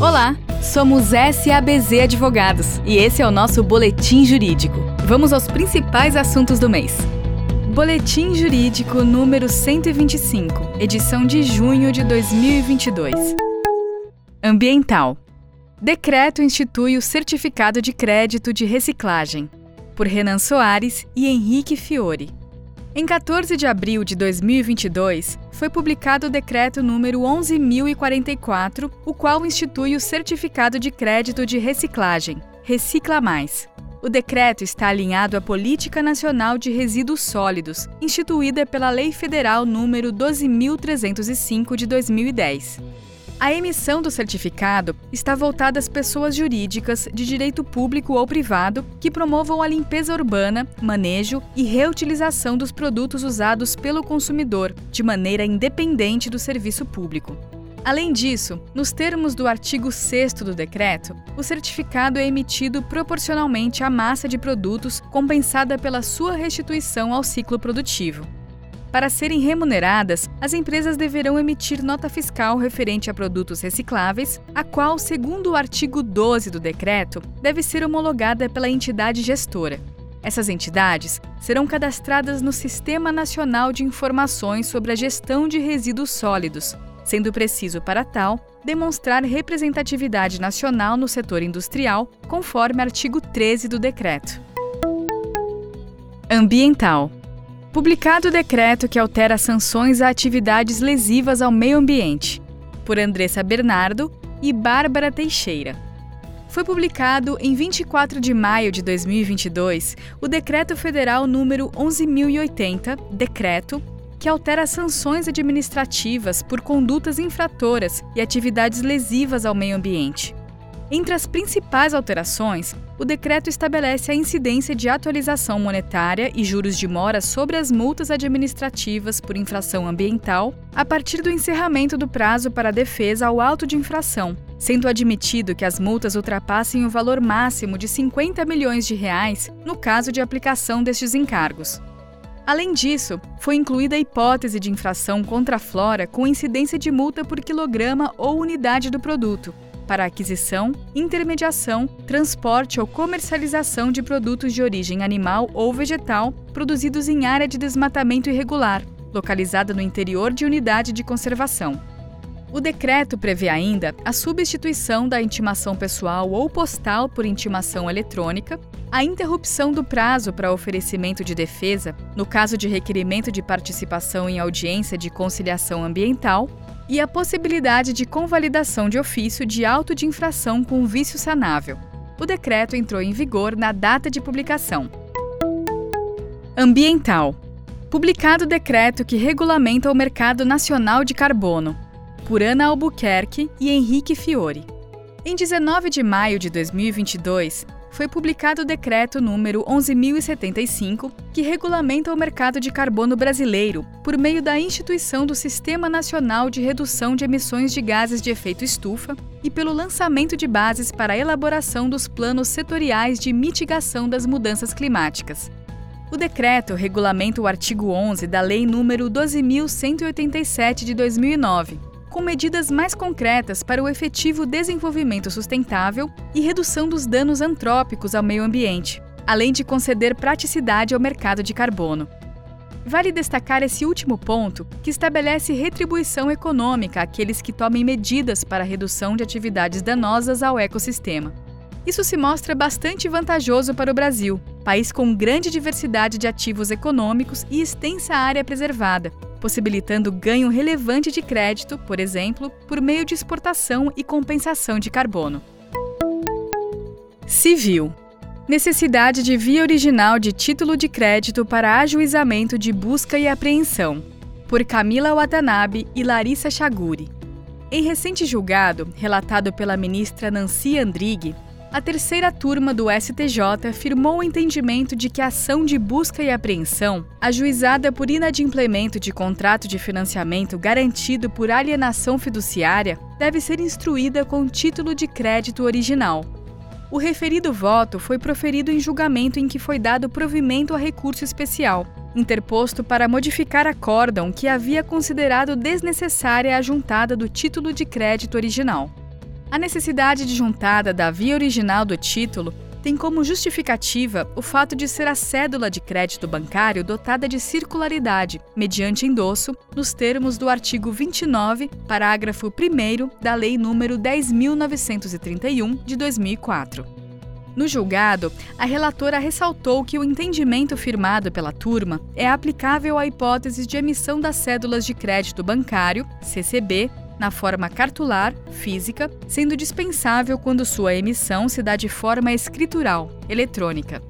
Olá, somos SABZ Advogados e esse é o nosso Boletim Jurídico. Vamos aos principais assuntos do mês. Boletim Jurídico número 125, edição de junho de 2022. Ambiental. Decreto institui o Certificado de Crédito de Reciclagem, por Renan Soares e Henrique Fiore. Em 14 de abril de 2022, foi publicado o decreto número 11044, o qual institui o Certificado de Crédito de Reciclagem, Recicla Mais. O decreto está alinhado à Política Nacional de Resíduos Sólidos, instituída pela Lei Federal número 12305 de 2010. A emissão do certificado está voltada às pessoas jurídicas de direito público ou privado que promovam a limpeza urbana, manejo e reutilização dos produtos usados pelo consumidor, de maneira independente do serviço público. Além disso, nos termos do artigo 6 do decreto, o certificado é emitido proporcionalmente à massa de produtos compensada pela sua restituição ao ciclo produtivo. Para serem remuneradas, as empresas deverão emitir nota fiscal referente a produtos recicláveis, a qual, segundo o artigo 12 do decreto, deve ser homologada pela entidade gestora. Essas entidades serão cadastradas no Sistema Nacional de Informações sobre a Gestão de Resíduos Sólidos, sendo preciso, para tal, demonstrar representatividade nacional no setor industrial, conforme artigo 13 do decreto. Ambiental. Publicado o decreto que altera sanções a atividades lesivas ao meio ambiente, por Andressa Bernardo e Bárbara Teixeira. Foi publicado em 24 de maio de 2022 o Decreto Federal número 11080, decreto que altera sanções administrativas por condutas infratoras e atividades lesivas ao meio ambiente. Entre as principais alterações, o decreto estabelece a incidência de atualização monetária e juros de mora sobre as multas administrativas por infração ambiental a partir do encerramento do prazo para defesa ao auto de infração, sendo admitido que as multas ultrapassem o valor máximo de 50 milhões de reais no caso de aplicação destes encargos. Além disso, foi incluída a hipótese de infração contra a flora com incidência de multa por quilograma ou unidade do produto, para aquisição, intermediação, transporte ou comercialização de produtos de origem animal ou vegetal produzidos em área de desmatamento irregular, localizada no interior de unidade de conservação. O decreto prevê ainda a substituição da intimação pessoal ou postal por intimação eletrônica, a interrupção do prazo para oferecimento de defesa, no caso de requerimento de participação em audiência de conciliação ambiental, e a possibilidade de convalidação de ofício de auto de infração com vício sanável. O decreto entrou em vigor na data de publicação. Ambiental. Publicado o decreto que regulamenta o mercado nacional de carbono, por Ana Albuquerque e Henrique Fiore. Em 19 de maio de 2022, foi publicado o decreto número 11075, que regulamenta o mercado de carbono brasileiro por meio da instituição do Sistema Nacional de Redução de Emissões de Gases de Efeito Estufa e pelo lançamento de bases para a elaboração dos planos setoriais de mitigação das mudanças climáticas. O decreto regulamenta o artigo 11 da Lei número 12187 de 2009 com medidas mais concretas para o efetivo desenvolvimento sustentável e redução dos danos antrópicos ao meio ambiente, além de conceder praticidade ao mercado de carbono. Vale destacar esse último ponto, que estabelece retribuição econômica àqueles que tomem medidas para a redução de atividades danosas ao ecossistema. Isso se mostra bastante vantajoso para o Brasil, país com grande diversidade de ativos econômicos e extensa área preservada, possibilitando ganho relevante de crédito, por exemplo, por meio de exportação e compensação de carbono. Civil necessidade de via original de título de crédito para ajuizamento de busca e apreensão, por Camila Watanabe e Larissa Chaguri. Em recente julgado, relatado pela ministra Nancy Andrighi, a terceira turma do STJ firmou o entendimento de que a ação de busca e apreensão, ajuizada por inadimplemento de contrato de financiamento garantido por alienação fiduciária, deve ser instruída com título de crédito original. O referido voto foi proferido em julgamento em que foi dado provimento a recurso especial, interposto para modificar acórdão que havia considerado desnecessária a juntada do título de crédito original. A necessidade de juntada da via original do título tem como justificativa o fato de ser a cédula de crédito bancário dotada de circularidade, mediante endosso, nos termos do artigo 29, parágrafo 1 da Lei nº 10.931 de 2004. No julgado, a relatora ressaltou que o entendimento firmado pela turma é aplicável à hipótese de emissão das cédulas de crédito bancário, CCB, na forma cartular, física, sendo dispensável quando sua emissão se dá de forma escritural, eletrônica.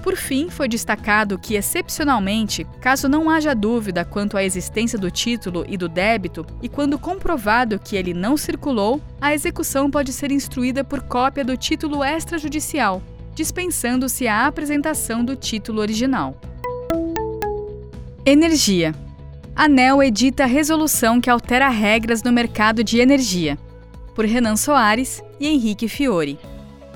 Por fim, foi destacado que, excepcionalmente, caso não haja dúvida quanto à existência do título e do débito, e quando comprovado que ele não circulou, a execução pode ser instruída por cópia do título extrajudicial, dispensando-se a apresentação do título original. Energia. ANEL edita resolução que altera regras no mercado de energia. Por Renan Soares e Henrique Fiore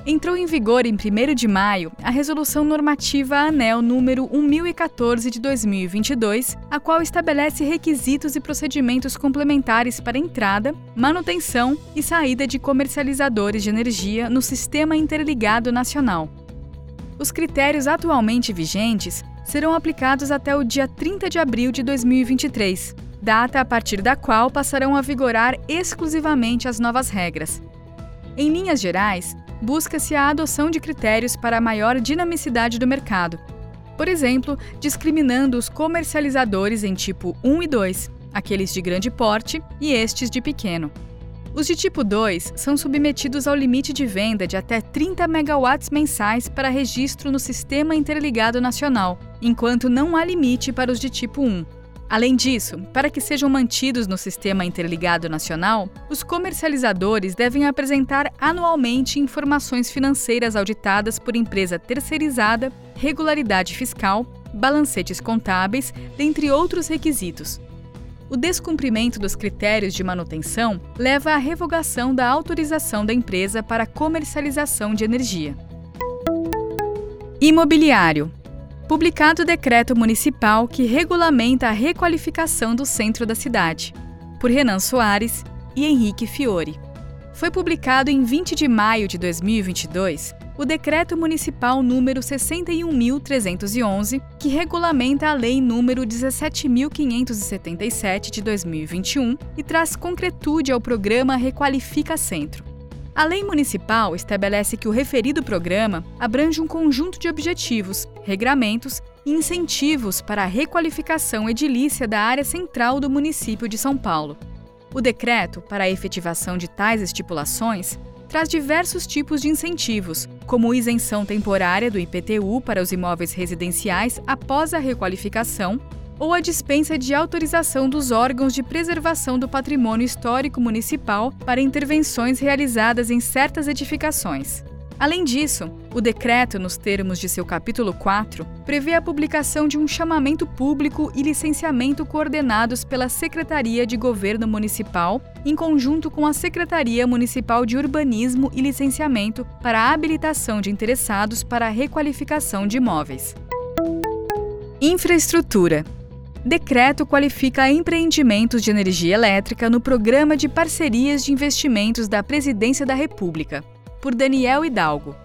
entrou em vigor em 1 de maio a Resolução Normativa ANEL número 1014 de 2022, a qual estabelece requisitos e procedimentos complementares para entrada, manutenção e saída de comercializadores de energia no Sistema Interligado Nacional. Os critérios atualmente vigentes serão aplicados até o dia 30 de abril de 2023, data a partir da qual passarão a vigorar exclusivamente as novas regras. Em linhas gerais, busca-se a adoção de critérios para a maior dinamicidade do mercado. Por exemplo, discriminando os comercializadores em tipo 1 e 2, aqueles de grande porte e estes de pequeno. Os de tipo 2 são submetidos ao limite de venda de até 30 megawatts mensais para registro no Sistema Interligado Nacional, enquanto não há limite para os de tipo 1. Além disso, para que sejam mantidos no Sistema Interligado Nacional, os comercializadores devem apresentar anualmente informações financeiras auditadas por empresa terceirizada, regularidade fiscal, balancetes contábeis, dentre outros requisitos. O descumprimento dos critérios de manutenção leva à revogação da autorização da empresa para comercialização de energia. Imobiliário publicado o decreto municipal que regulamenta a requalificação do centro da cidade, por Renan Soares e Henrique Fiore. Foi publicado em 20 de maio de 2022 o Decreto Municipal número 61.311, que regulamenta a Lei número 17.577 de 2021 e traz concretude ao programa Requalifica Centro. A lei municipal estabelece que o referido programa abrange um conjunto de objetivos, regramentos e incentivos para a requalificação edilícia da área central do município de São Paulo. O decreto, para a efetivação de tais estipulações, traz diversos tipos de incentivos, como isenção temporária do IPTU para os imóveis residenciais após a requalificação ou a dispensa de autorização dos órgãos de preservação do patrimônio histórico municipal para intervenções realizadas em certas edificações. Além disso, o decreto, nos termos de seu capítulo 4, prevê a publicação de um chamamento público e licenciamento coordenados pela Secretaria de Governo Municipal, em conjunto com a Secretaria Municipal de Urbanismo e Licenciamento, para a habilitação de interessados para a requalificação de imóveis. Infraestrutura Decreto qualifica empreendimentos de energia elétrica no Programa de Parcerias de Investimentos da Presidência da República, por Daniel Hidalgo.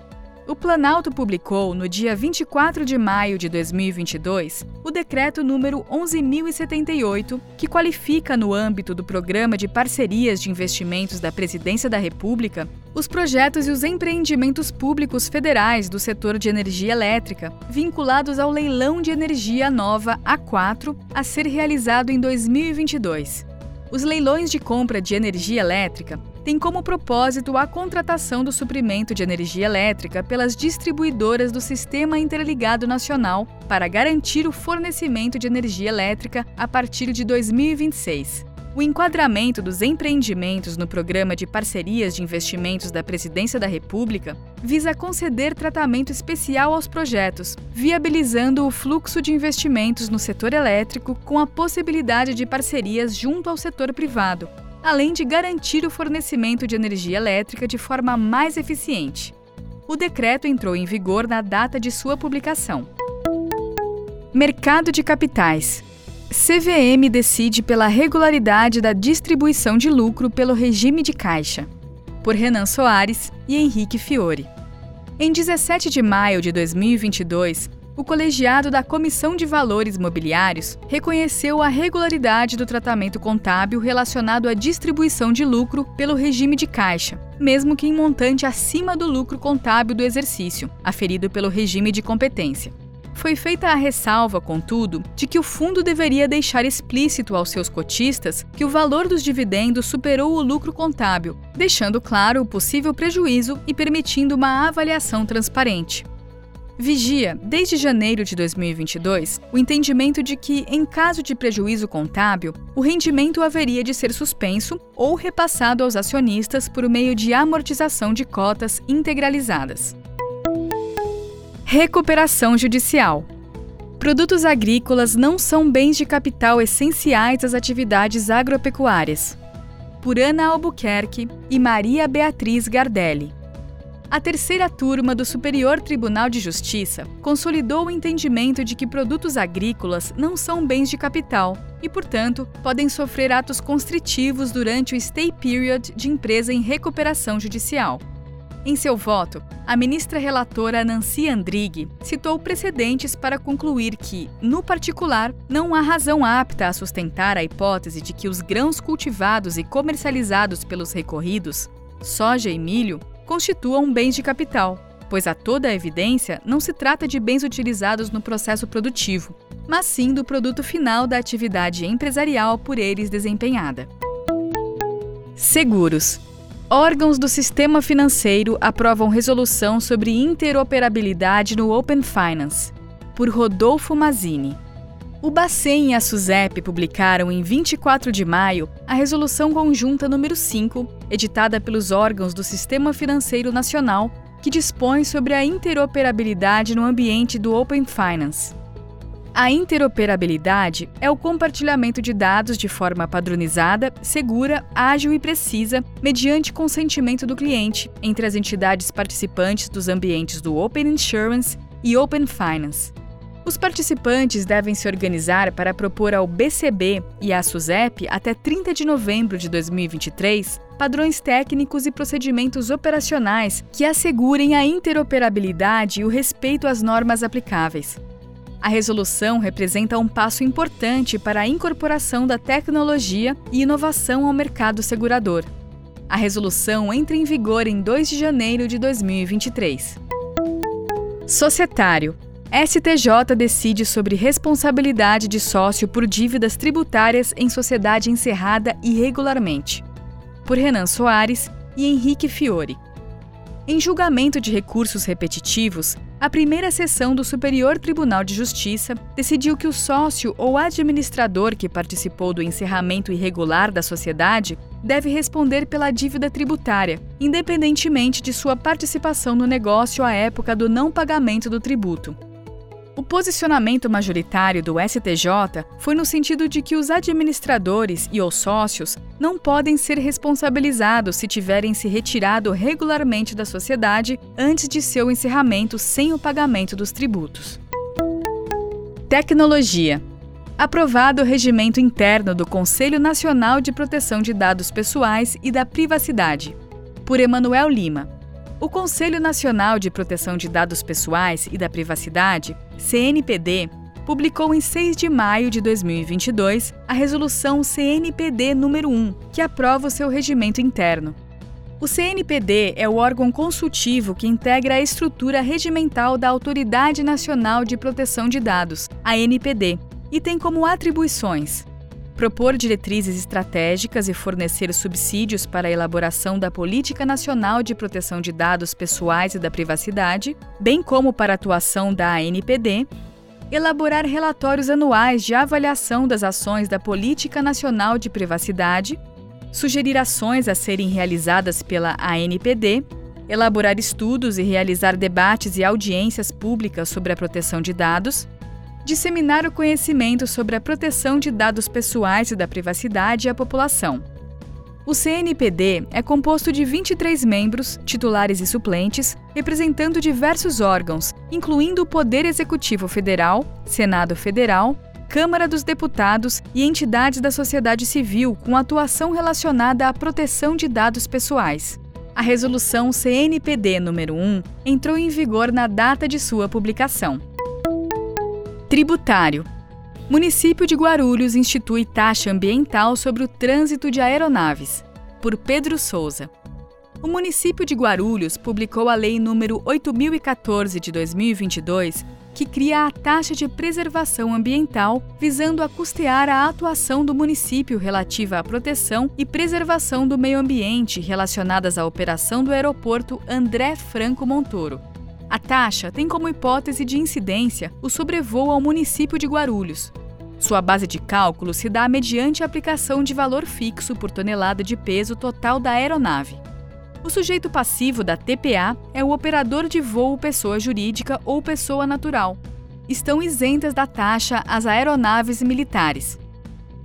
O Planalto publicou, no dia 24 de maio de 2022, o decreto número 11.078, que qualifica, no âmbito do Programa de Parcerias de Investimentos da Presidência da República, os projetos e os empreendimentos públicos federais do setor de energia elétrica, vinculados ao leilão de energia nova A4, a ser realizado em 2022. Os leilões de compra de energia elétrica têm como propósito a contratação do suprimento de energia elétrica pelas distribuidoras do Sistema Interligado Nacional para garantir o fornecimento de energia elétrica a partir de 2026. O enquadramento dos empreendimentos no Programa de Parcerias de Investimentos da Presidência da República visa conceder tratamento especial aos projetos, viabilizando o fluxo de investimentos no setor elétrico com a possibilidade de parcerias junto ao setor privado, além de garantir o fornecimento de energia elétrica de forma mais eficiente. O decreto entrou em vigor na data de sua publicação. Mercado de capitais. CVM decide pela regularidade da distribuição de lucro pelo regime de caixa. por Renan Soares e Henrique Fiore. Em 17 de maio de 2022, o colegiado da Comissão de Valores Mobiliários reconheceu a regularidade do tratamento contábil relacionado à distribuição de lucro pelo regime de caixa, mesmo que em montante acima do lucro contábil do exercício, aferido pelo regime de competência. Foi feita a ressalva, contudo, de que o fundo deveria deixar explícito aos seus cotistas que o valor dos dividendos superou o lucro contábil, deixando claro o possível prejuízo e permitindo uma avaliação transparente. Vigia, desde janeiro de 2022, o entendimento de que, em caso de prejuízo contábil, o rendimento haveria de ser suspenso ou repassado aos acionistas por meio de amortização de cotas integralizadas. Recuperação judicial. Produtos agrícolas não são bens de capital essenciais às atividades agropecuárias. Por Ana Albuquerque e Maria Beatriz Gardelli. A terceira turma do Superior Tribunal de Justiça consolidou o entendimento de que produtos agrícolas não são bens de capital e, portanto, podem sofrer atos constritivos durante o stay period de empresa em recuperação judicial. Em seu voto, a ministra relatora Nancy Andrighi citou precedentes para concluir que, no particular, não há razão apta a sustentar a hipótese de que os grãos cultivados e comercializados pelos recorridos, soja e milho, constituam bens de capital, pois a toda a evidência não se trata de bens utilizados no processo produtivo, mas sim do produto final da atividade empresarial por eles desempenhada. Seguros. Órgãos do sistema financeiro aprovam resolução sobre interoperabilidade no Open Finance, por Rodolfo Mazzini. O Bacen e a SUSEP publicaram em 24 de maio a Resolução Conjunta número 5, editada pelos órgãos do Sistema Financeiro Nacional, que dispõe sobre a interoperabilidade no ambiente do Open Finance. A interoperabilidade é o compartilhamento de dados de forma padronizada, segura, ágil e precisa, mediante consentimento do cliente, entre as entidades participantes dos ambientes do Open Insurance e Open Finance. Os participantes devem se organizar para propor ao BCB e à SUSEP, até 30 de novembro de 2023, padrões técnicos e procedimentos operacionais que assegurem a interoperabilidade e o respeito às normas aplicáveis. A resolução representa um passo importante para a incorporação da tecnologia e inovação ao mercado segurador. A resolução entra em vigor em 2 de janeiro de 2023. Societário STJ decide sobre responsabilidade de sócio por dívidas tributárias em sociedade encerrada irregularmente. Por Renan Soares e Henrique Fiore. Em julgamento de recursos repetitivos, a primeira sessão do Superior Tribunal de Justiça decidiu que o sócio ou administrador que participou do encerramento irregular da sociedade deve responder pela dívida tributária, independentemente de sua participação no negócio à época do não pagamento do tributo. O posicionamento majoritário do STJ foi no sentido de que os administradores e os sócios não podem ser responsabilizados se tiverem se retirado regularmente da sociedade antes de seu encerramento sem o pagamento dos tributos. Tecnologia. Aprovado o regimento interno do Conselho Nacional de Proteção de Dados Pessoais e da Privacidade. Por Emanuel Lima. O Conselho Nacional de Proteção de Dados Pessoais e da Privacidade, CNPD, publicou em 6 de maio de 2022 a resolução CNPD número 1, que aprova o seu regimento interno. O CNPD é o órgão consultivo que integra a estrutura regimental da Autoridade Nacional de Proteção de Dados, a NPD, e tem como atribuições propor diretrizes estratégicas e fornecer subsídios para a elaboração da Política Nacional de Proteção de Dados Pessoais e da Privacidade, bem como para a atuação da ANPD, elaborar relatórios anuais de avaliação das ações da Política Nacional de Privacidade, sugerir ações a serem realizadas pela ANPD, elaborar estudos e realizar debates e audiências públicas sobre a proteção de dados, disseminar o conhecimento sobre a proteção de dados pessoais e da privacidade à população. O CNPD é composto de 23 membros, titulares e suplentes, representando diversos órgãos, incluindo o Poder Executivo Federal, Senado Federal, Câmara dos Deputados e entidades da sociedade civil com atuação relacionada à proteção de dados pessoais. A resolução CNPD número 1 entrou em vigor na data de sua publicação. Tributário. Município de Guarulhos institui taxa ambiental sobre o trânsito de aeronaves. Por Pedro Souza. O município de Guarulhos publicou a Lei número 8014 de 2022, que cria a taxa de preservação ambiental, visando a custear a atuação do município relativa à proteção e preservação do meio ambiente relacionadas à operação do aeroporto André Franco Montoro. A taxa tem como hipótese de incidência o sobrevoo ao município de Guarulhos. Sua base de cálculo se dá mediante a aplicação de valor fixo por tonelada de peso total da aeronave. O sujeito passivo da TPA é o operador de voo pessoa jurídica ou pessoa natural. Estão isentas da taxa as aeronaves militares.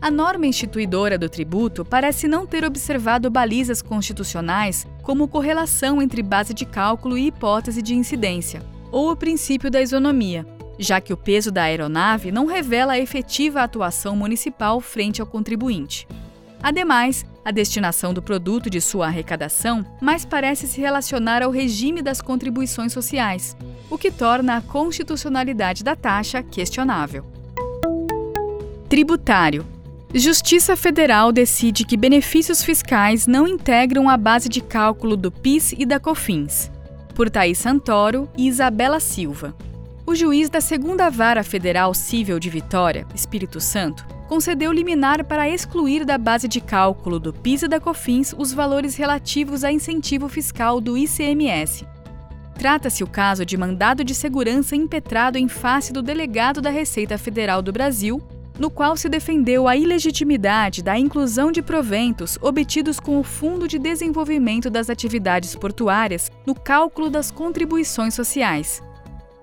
A norma instituidora do tributo parece não ter observado balizas constitucionais como correlação entre base de cálculo e hipótese de incidência, ou o princípio da isonomia, já que o peso da aeronave não revela a efetiva atuação municipal frente ao contribuinte. Ademais, a destinação do produto de sua arrecadação mais parece se relacionar ao regime das contribuições sociais, o que torna a constitucionalidade da taxa questionável. Tributário. Justiça Federal decide que benefícios fiscais não integram a base de cálculo do PIS e da COFINS. Por Thaís Santoro e Isabela Silva. O juiz da Segunda Vara Federal Cível de Vitória, Espírito Santo, concedeu liminar para excluir da base de cálculo do PIS e da COFINS os valores relativos a incentivo fiscal do ICMS. Trata-se o caso de mandado de segurança impetrado em face do delegado da Receita Federal do Brasil, no qual se defendeu a ilegitimidade da inclusão de proventos obtidos com o Fundo de Desenvolvimento das Atividades Portuárias no cálculo das contribuições sociais.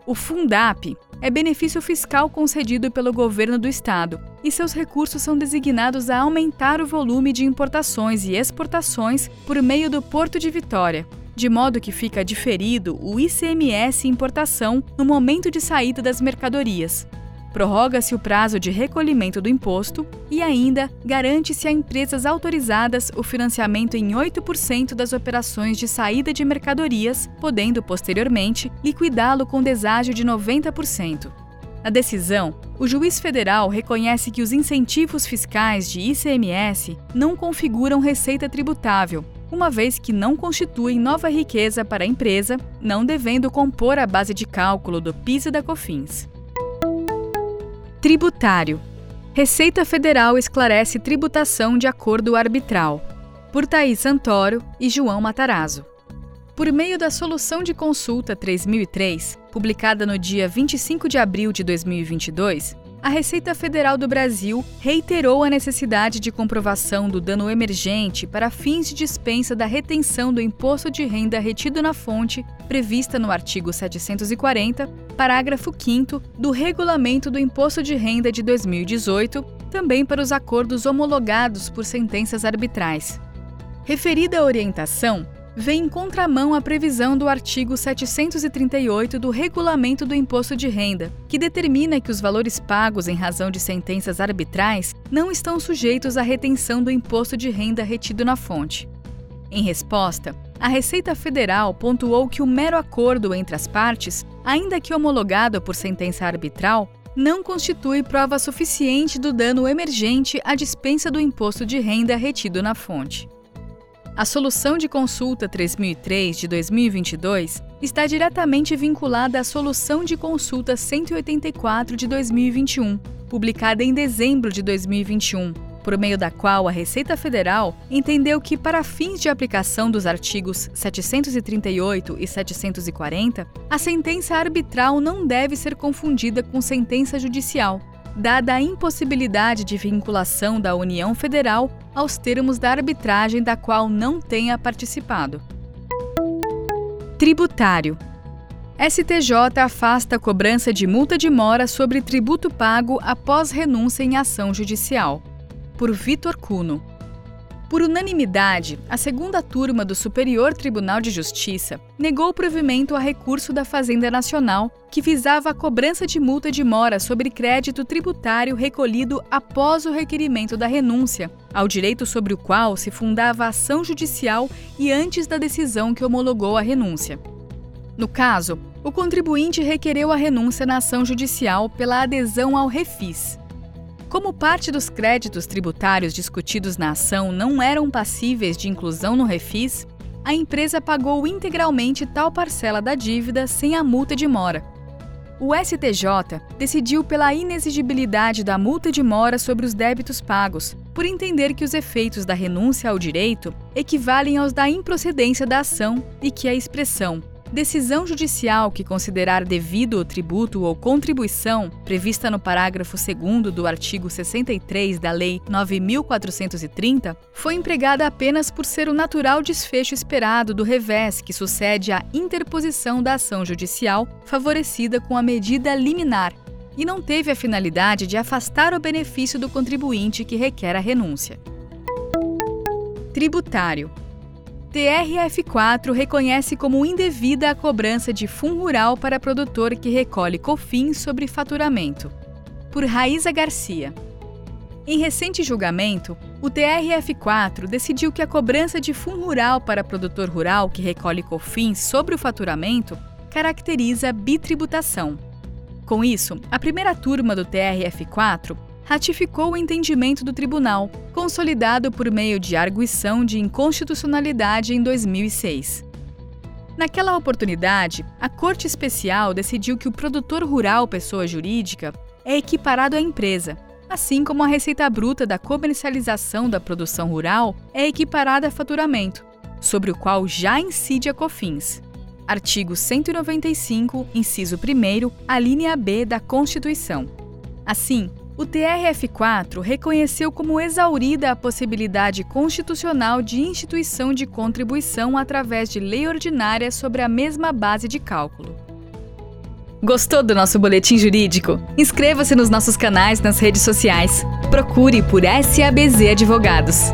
O Fundap é benefício fiscal concedido pelo governo do estado e seus recursos são designados a aumentar o volume de importações e exportações por meio do Porto de Vitória, de modo que fica diferido o ICMS importação no momento de saída das mercadorias. Prorroga-se o prazo de recolhimento do imposto e ainda garante-se a empresas autorizadas o financiamento em 8% das operações de saída de mercadorias, podendo posteriormente liquidá-lo com deságio de 90%. Na decisão, o juiz federal reconhece que os incentivos fiscais de ICMS não configuram receita tributável, uma vez que não constituem nova riqueza para a empresa, não devendo compor a base de cálculo do PIS e da COFINS. Tributário. Receita Federal esclarece tributação de acordo arbitral. Por Thaís Santoro e João Matarazzo. Por meio da Solução de Consulta 3003, publicada no dia 25 de abril de 2022, a Receita Federal do Brasil reiterou a necessidade de comprovação do dano emergente para fins de dispensa da retenção do imposto de renda retido na fonte, prevista no artigo 740, parágrafo 5 do Regulamento do Imposto de Renda de 2018, também para os acordos homologados por sentenças arbitrais. Referida orientação vem em contramão à previsão do artigo 738 do Regulamento do Imposto de Renda, que determina que os valores pagos em razão de sentenças arbitrais não estão sujeitos à retenção do imposto de renda retido na fonte. Em resposta, a Receita Federal pontuou que o mero acordo entre as partes, ainda que homologado por sentença arbitral, não constitui prova suficiente do dano emergente à dispensa do imposto de renda retido na fonte. A Solução de Consulta 3003 de 2022 está diretamente vinculada à Solução de Consulta 184 de 2021, publicada em dezembro de 2021, por meio da qual a Receita Federal entendeu que, para fins de aplicação dos artigos 738 e 740, a sentença arbitral não deve ser confundida com sentença judicial dada a impossibilidade de vinculação da União Federal aos termos da arbitragem da qual não tenha participado. Tributário. STJ afasta a cobrança de multa de mora sobre tributo pago após renúncia em ação judicial. Por Vitor Cuno. Por unanimidade, a segunda turma do Superior Tribunal de Justiça negou o provimento a recurso da Fazenda Nacional que visava a cobrança de multa de mora sobre crédito tributário recolhido após o requerimento da renúncia, ao direito sobre o qual se fundava a ação judicial e antes da decisão que homologou a renúncia. No caso, o contribuinte requereu a renúncia na ação judicial pela adesão ao refis. Como parte dos créditos tributários discutidos na ação não eram passíveis de inclusão no refis, a empresa pagou integralmente tal parcela da dívida sem a multa de mora. O STJ decidiu pela inexigibilidade da multa de mora sobre os débitos pagos, por entender que os efeitos da renúncia ao direito equivalem aos da improcedência da ação e que a expressão Decisão judicial que considerar devido o tributo ou contribuição prevista no parágrafo 2 do artigo 63 da Lei 9430 foi empregada apenas por ser o natural desfecho esperado do revés que sucede à interposição da ação judicial favorecida com a medida liminar e não teve a finalidade de afastar o benefício do contribuinte que requer a renúncia. Tributário TRF4 reconhece como indevida a cobrança de fundo rural para produtor que recolhe COFINS sobre faturamento. Por Raíza Garcia. Em recente julgamento, o TRF4 decidiu que a cobrança de fundo rural para produtor rural que recolhe COFINS sobre o faturamento caracteriza bitributação. Com isso, a primeira turma do TRF4 ratificou o entendimento do tribunal, consolidado por meio de arguição de inconstitucionalidade em 2006. Naquela oportunidade, a Corte Especial decidiu que o produtor rural pessoa jurídica é equiparado à empresa, assim como a receita bruta da comercialização da produção rural é equiparada a faturamento, sobre o qual já incide a COFINS. Artigo 195, inciso 1 a linha B da Constituição. Assim, o TRF4 reconheceu como exaurida a possibilidade constitucional de instituição de contribuição através de lei ordinária sobre a mesma base de cálculo. Gostou do nosso boletim jurídico? Inscreva-se nos nossos canais nas redes sociais. Procure por SABZ Advogados.